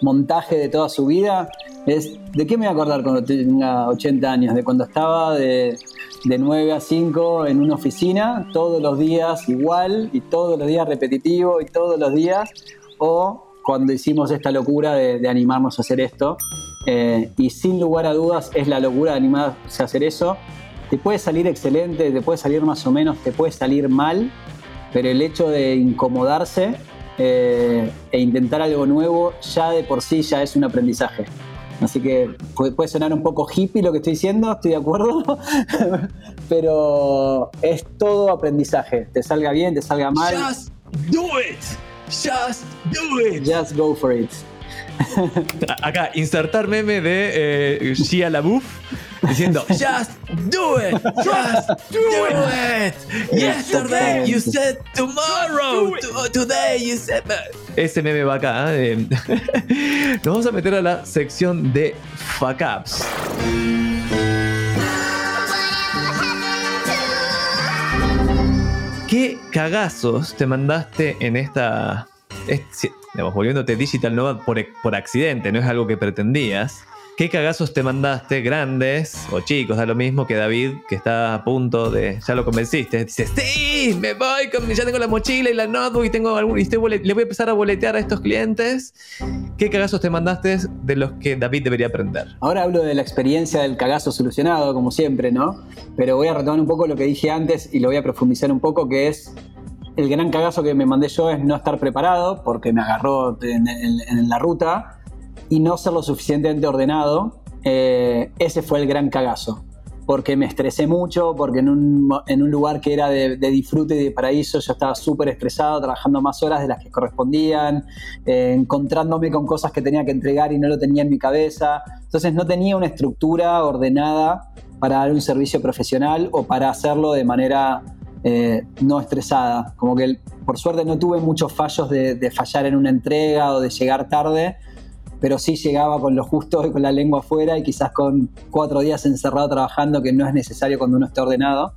montaje de toda su vida. Es, ¿de qué me voy a acordar cuando tenga 80 años? De cuando estaba de, de 9 a 5 en una oficina, todos los días igual y todos los días repetitivo y todos los días o cuando hicimos esta locura de, animarnos a hacer esto. Eh, y sin lugar a dudas es la locura de animarse a hacer eso. Te puede salir excelente, te puede salir más o menos, te puede salir mal, pero el hecho de incomodarse eh, e intentar algo nuevo ya de por sí ya es un aprendizaje. Así que puede sonar un poco hippie lo que estoy diciendo, estoy de acuerdo, pero es todo aprendizaje. Te salga bien, te salga mal.
Just do it. Just do it.
Just go for it.
Acá, insertar meme de eh, Shia LaBeouf diciendo Just do it. Just do it. Yesterday you said tomorrow. To- today you said. Ese meme va acá. eh. Nos vamos a meter a la sección de fuck ups. ¿Qué cagazos te mandaste en esta... volviéndote Digital Nomad por, por accidente, no es algo que pretendías. ¿Qué cagazos te mandaste grandes o chicos? Da lo mismo que David, que está a punto de... Ya lo convenciste. Dice, sí, me voy, con, ya tengo la mochila y la notebook y, tengo algún, y estoy le voy a empezar a boletear a estos clientes. ¿Qué cagazos te mandaste de los que David debería aprender?
Ahora hablo de la experiencia del cagazo solucionado, como siempre, ¿no? Pero voy a retomar un poco lo que dije antes y lo voy a profundizar un poco, que es el gran cagazo que me mandé yo es no estar preparado, porque me agarró en la ruta, y no ser lo suficientemente ordenado. Eh, ese fue el gran cagazo. Porque me estresé mucho, porque en un, en un lugar que era de, de disfrute y de paraíso yo estaba súper estresado, trabajando más horas de las que correspondían, eh, encontrándome con cosas que tenía que entregar y no lo tenía en mi cabeza. Entonces no tenía una estructura ordenada para dar un servicio profesional o para hacerlo de manera eh, no estresada. Como que por suerte no tuve muchos fallos de, de fallar en una entrega o de llegar tarde, pero sí llegaba con lo justo y con la lengua afuera y quizás con cuatro días encerrado trabajando, que no es necesario cuando uno está ordenado.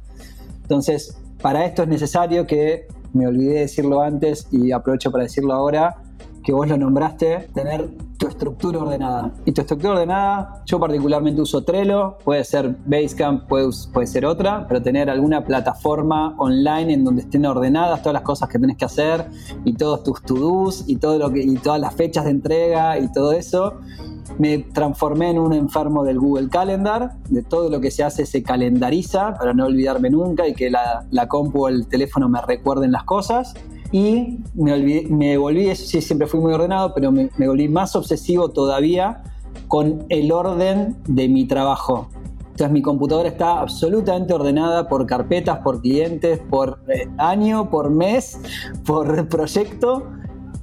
Entonces, para esto es necesario que, me olvidé decirlo antes y aprovecho para decirlo ahora, que vos lo nombraste, tener tu estructura ordenada. Y tu estructura ordenada, yo particularmente uso Trello, puede ser Basecamp, puede, puede ser otra, pero tener alguna plataforma online en donde estén ordenadas todas las cosas que tenés que hacer y todos tus to-dos y, todo lo que, y todas las fechas de entrega y todo eso. Me transformé en un enfermo del Google Calendar, de todo lo que se hace se calendariza para no olvidarme nunca y que la, la compu o el teléfono me recuerden las cosas. Y me, olvidé- me volví, eso sí, siempre fui muy ordenado, pero me, me volví más obsesivo todavía con el orden de mi trabajo. Entonces mi computadora está absolutamente ordenada por carpetas, por clientes, por eh, año, por mes, por proyecto.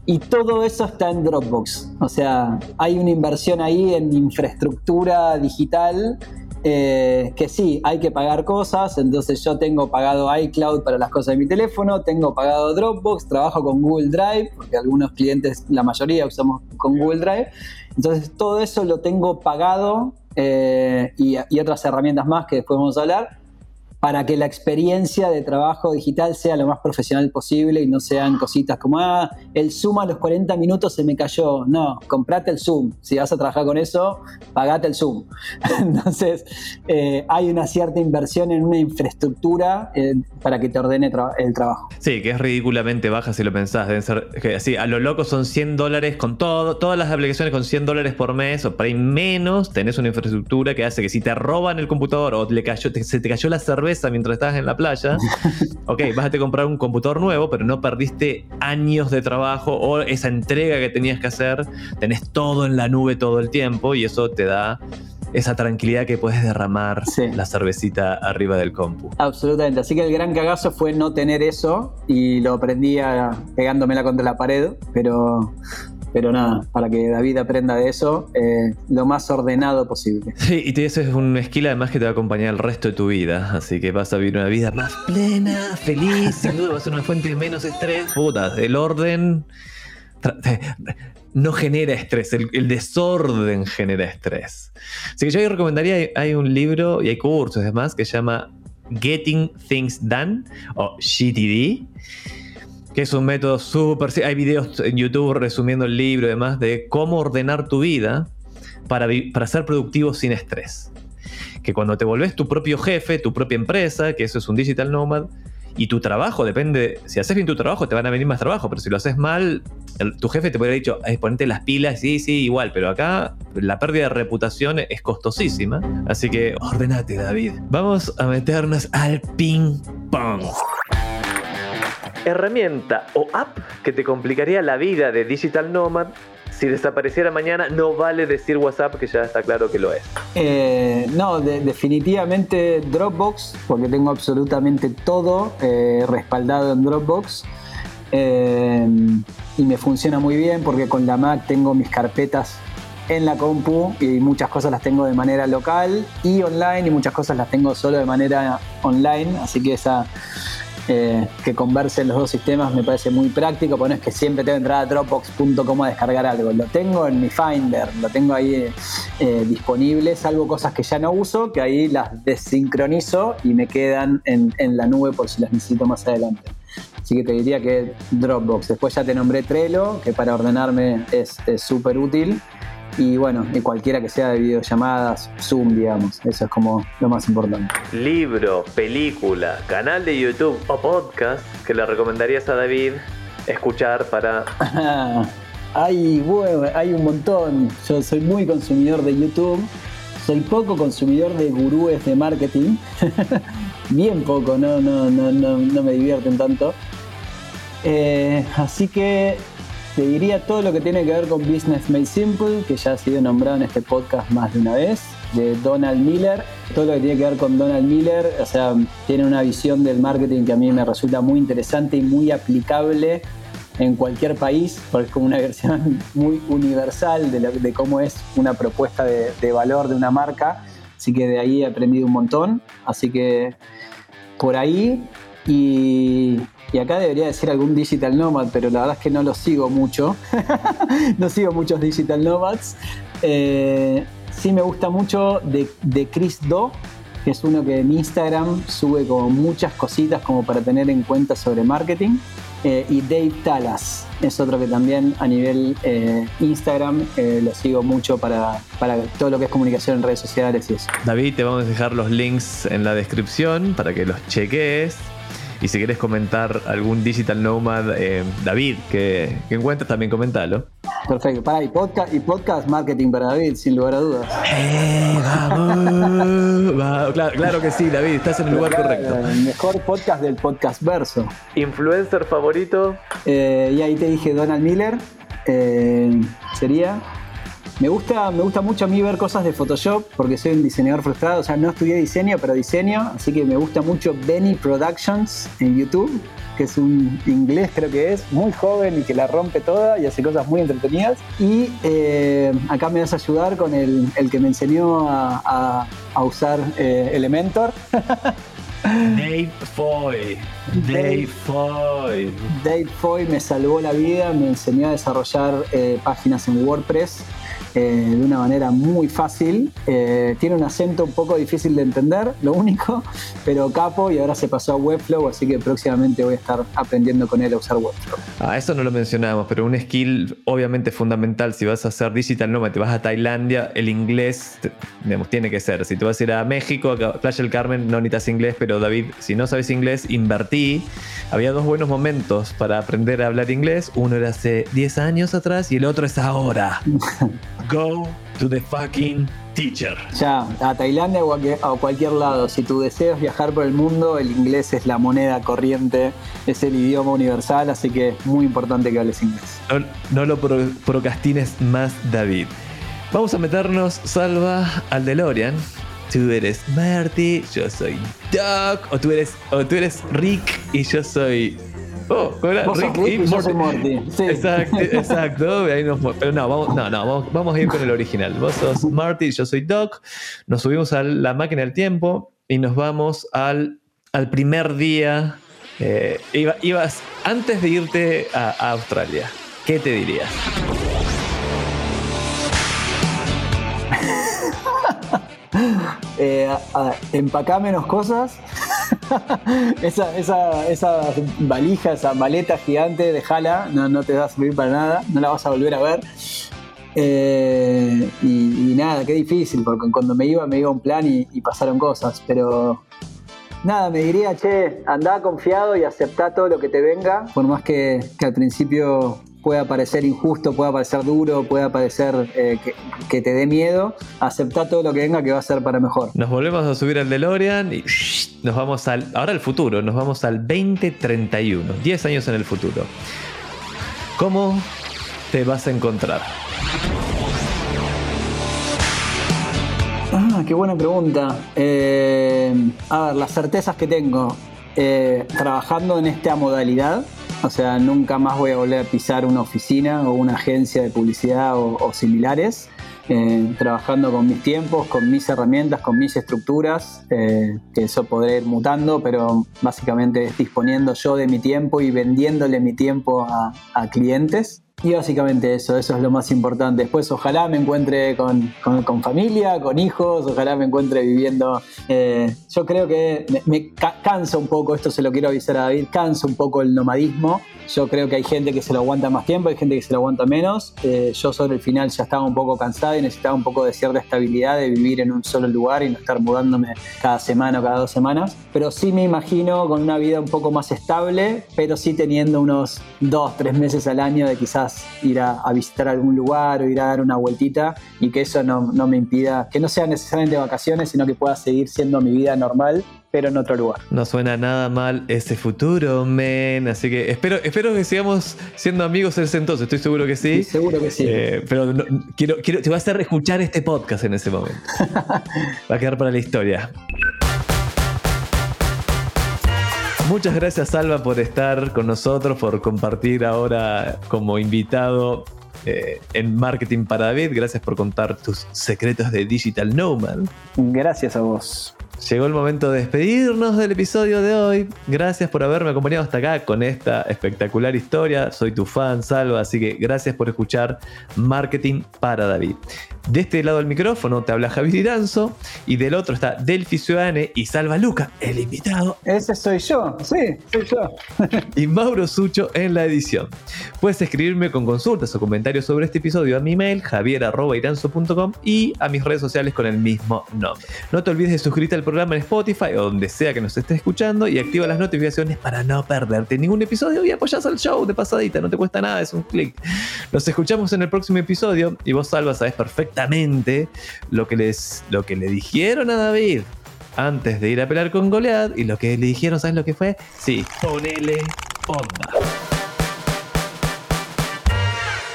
Y todo eso está en Dropbox. O sea, hay una inversión ahí en infraestructura digital eh, que sí, hay que pagar cosas. Entonces yo tengo pagado iCloud para las cosas de mi teléfono, tengo pagado Dropbox, trabajo con Google Drive, porque algunos clientes, la mayoría usamos con Google Drive. Entonces todo eso lo tengo pagado eh, y, y otras herramientas más que después vamos a hablar para que la experiencia de trabajo digital sea lo más profesional posible y no sean cositas como, ah, el Zoom a los 40 minutos se me cayó. No, comprate el Zoom. Si vas a trabajar con eso, pagate el Zoom. Entonces, eh, hay una cierta inversión en una infraestructura eh, para que te ordene el trabajo.
Sí, que es ridículamente baja si lo pensás. Deben ser, que a lo loco son 100 dólares con todo, todas las aplicaciones con 100 dólares por mes o por ahí menos. Tenés una infraestructura que hace que si te roban el computador o le cayó, se te cayó la cerveza mientras estabas en la playa, ok, vas a te comprar un computador nuevo, pero no perdiste años de trabajo o esa entrega que tenías que hacer. Tenés todo en la nube todo el tiempo y eso te da esa tranquilidad que puedes derramar
Sí.
la cervecita arriba del compu.
Absolutamente. Así que el gran cagazo fue no tener eso y lo aprendí a- pegándomela contra la pared, pero, pero nada, para que David aprenda de eso, eh, lo más ordenado posible.
Sí, y ese es un skill además que te va a acompañar el resto de tu vida. Así que vas a vivir una vida más plena, feliz, sin duda va a ser una fuente de menos estrés. Puta, el orden te- no genera estrés, el, el desorden genera estrés. Así que yo ahí recomendaría, hay, hay un libro y hay cursos además que se llama Getting Things Done o GTD que es un método súper... Hay videos en YouTube resumiendo el libro y demás de cómo ordenar tu vida para, para ser productivo sin estrés. Que cuando te volvés tu propio jefe, tu propia empresa, que eso es un digital nomad, y tu trabajo depende, si haces bien tu trabajo te van a venir más trabajo, pero si lo haces mal, tu jefe te podría haber dicho, "Ay, ponete las pilas, sí, sí, igual, pero acá la pérdida de reputación es costosísima, así que ordenate David. Vamos a meternos al ping pong. Herramienta o app que te complicaría la vida de Digital Nomad si desapareciera mañana, no vale decir WhatsApp, que ya está claro que lo es.
Eh, no, definitivamente Dropbox, porque tengo absolutamente todo eh, respaldado en Dropbox. Eh, y me funciona muy bien porque con la Mac tengo mis carpetas en la compu y muchas cosas las tengo de manera local y online y muchas cosas las tengo solo de manera online, así que esa eh, que conversen los dos sistemas me parece muy práctico, porque no es que siempre tengo que entrar a dropbox.com a descargar algo, lo tengo en mi Finder, lo tengo ahí eh, disponible, salvo cosas que ya no uso, que ahí las desincronizo y me quedan en, la nube por si las necesito más adelante. Así que te diría que Dropbox. Después ya te nombré Trello, que para ordenarme es súper útil y bueno, y cualquiera que sea de videollamadas, Zoom, digamos, eso es como lo más importante.
Libro, película, canal de YouTube o podcast que le recomendarías a David escuchar para...
hay, bueno, hay un montón. Yo soy muy consumidor de YouTube. Soy poco consumidor de gurúes de marketing. Bien poco, no, no, no, no, no me divierten tanto. Eh, así que te diría todo lo que tiene que ver con Business Made Simple, que ya ha sido nombrado en este podcast más de una vez, de Donald Miller. Todo lo que tiene que ver con Donald Miller, o sea, tiene una visión del marketing que a mí me resulta muy interesante y muy aplicable en cualquier país, porque es como una versión muy universal de, cómo es una propuesta de, de valor de una marca. Así que de ahí he aprendido un montón. Así que por ahí. Y y acá debería decir algún Digital Nomad, pero la verdad es que no lo sigo mucho. no sigo muchos Digital Nomads. Eh, sí me gusta mucho de, Chris Do, que es uno que en Instagram sube como muchas cositas como para tener en cuenta sobre marketing. Eh, y Dave Talas es otro que también a nivel eh, Instagram lo sigo mucho para, para todo lo que es comunicación en redes sociales.
David, te vamos a dejar los links en la descripción para que los cheques. Y si quieres comentar algún Digital Nomad, eh, David, que, que, encuentres, también comentalo.
Perfecto. Para, y podcast, y podcast marketing para David, sin lugar a dudas.
Eh, vamos. claro, claro, que sí, David, estás en el lugar correcto.
El mejor podcast del podcast verso.
¿Influencer favorito?
Eh, y ahí te dije Donald Miller. sería me gusta, me gusta mucho a mí ver cosas de Photoshop porque soy un diseñador frustrado, o sea, no estudié diseño, pero diseño, así que me gusta mucho Benny Productions en YouTube, que es un inglés creo que es, muy joven y que la rompe toda y hace cosas muy entretenidas. Y eh, acá me vas a ayudar con el, que me enseñó a, usar eh, Elementor.
Dave Foy. Dave Foy.
Dave Foy me salvó la vida, me enseñó a desarrollar eh, páginas en WordPress eh, de una manera muy fácil. Eh, tiene un acento un poco difícil de entender, lo único, pero capo y ahora se pasó a Webflow, así que próximamente voy a estar aprendiendo con él a usar Webflow.
Ah, eso no lo mencionamos, pero un skill obviamente fundamental si vas a hacer digital nomad, te vas a Tailandia, el inglés digamos, tiene que ser. Si te vas a ir a México, a Playa del Carmen, no necesitas inglés, pero David, si no sabes inglés, invertí. Había dos buenos momentos para aprender a hablar inglés. Uno era hace 10 años atrás y el otro es ahora. Go to the fucking teacher.
Ya, a Tailandia o a cualquier lado. Si tú deseas viajar por el mundo, el inglés es la moneda corriente, es el idioma universal, así que es muy importante que hables inglés.
No, lo procrastines más, David. Vamos a meternos, Salva, al DeLorean. Tú eres Marty, yo soy Doc, o tú eres, o tú eres Rick y yo soy
Oh, Rick, y yo soy Morty.
Sí. Exacto, exacto. pero no, vamos, no, no vamos, a ir con el original. Vos sos Marty, yo soy Doc. Nos subimos a la máquina del tiempo y nos vamos al, al primer día. Eh, ibas antes de irte a, Australia. ¿Qué te dirías?
Eh, empacá menos cosas. Esa, esa, esa, valija, esa maleta gigante, déjala, no, no te va a servir para nada, no la vas a volver a ver. Eh, y, nada, qué difícil, porque cuando me iba, me iba un plan y, pasaron cosas, pero nada, me diría, che, andá confiado y aceptá todo lo que te venga, por más que, al principio pueda parecer injusto, pueda parecer duro, pueda parecer eh, que, que te dé miedo, acepta todo lo que venga que va a ser para mejor.
Nos volvemos a subir al DeLorean y nos vamos al. Ahora al futuro, nos vamos al 2031, 10 años en el futuro. ¿Cómo te vas a encontrar?
Ah, qué buena pregunta. Eh, a ver, las certezas que tengo. Eh, trabajando en esta modalidad, o sea, nunca más voy a volver a pisar una oficina o una agencia de publicidad o, similares. Eh, trabajando con mis tiempos, con mis herramientas, con mis estructuras, eh, que eso podré ir mutando, pero básicamente es disponiendo yo de mi tiempo y vendiéndole mi tiempo a clientes. Y básicamente eso, eso es lo más importante. Después ojalá me encuentre con, con- familia, con hijos, ojalá me encuentre viviendo. eh, yo creo que me, me un poco, esto se lo quiero avisar a David, cansa un poco el nomadismo. Yo creo que hay gente que se lo aguanta más tiempo, hay gente que se lo aguanta menos. Eh, yo sobre el final ya estaba un poco cansado y necesitaba un poco de cierta estabilidad, de vivir en un solo lugar y no estar mudándome cada semana o cada dos semanas. Pero sí me imagino con una vida un poco más estable, pero sí teniendo unos dos, tres meses al año de quizás ir a, a visitar algún lugar o ir a dar una vueltita y que eso no, no me impida, que no sea necesariamente vacaciones, sino que pueda seguir siendo mi vida normal, pero en otro lugar.
No suena nada mal ese futuro, men. Así que espero, espero que sigamos siendo amigos en ese entonces. Estoy seguro que sí.
Y seguro que sí.
Eh, pero no- quiero, quiero, te voy a hacer escuchar este podcast en ese momento. Va a quedar para la historia. Muchas gracias, Salva, por estar con nosotros, por compartir ahora como invitado eh, en Marketing para David. Gracias por contar tus secretos de Digital Nomad.
Gracias a vos.
Llegó el momento de despedirnos del episodio de hoy. Gracias por haberme acompañado hasta acá con esta espectacular historia. Soy tu fan, Salva, así que gracias por escuchar Marketing para David. De este lado del micrófono te habla Javier Iranzo y del otro está Delphi Ciudadane y Salva Luca, el invitado,
Ese soy yo, sí, soy yo.
y Mauro Sucho en la edición. Puedes escribirme con consultas o comentarios sobre este episodio a mi mail javier.iranzo.com y a mis redes sociales con el mismo nombre. No te olvides de suscribirte al programa en Spotify o donde sea que nos estés escuchando y activa las notificaciones para no perderte ningún episodio y apoyas al show de pasadita, no te cuesta nada, es un clic. Nos escuchamos en el próximo episodio y vos, Salva, sabés perfectamente lo que, les, lo que le dijeron a David antes de ir a pelear con Goliath y lo que le dijeron, ¿sabes lo que fue? Sí, ponele onda.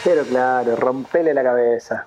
Pero claro, rompele la cabeza.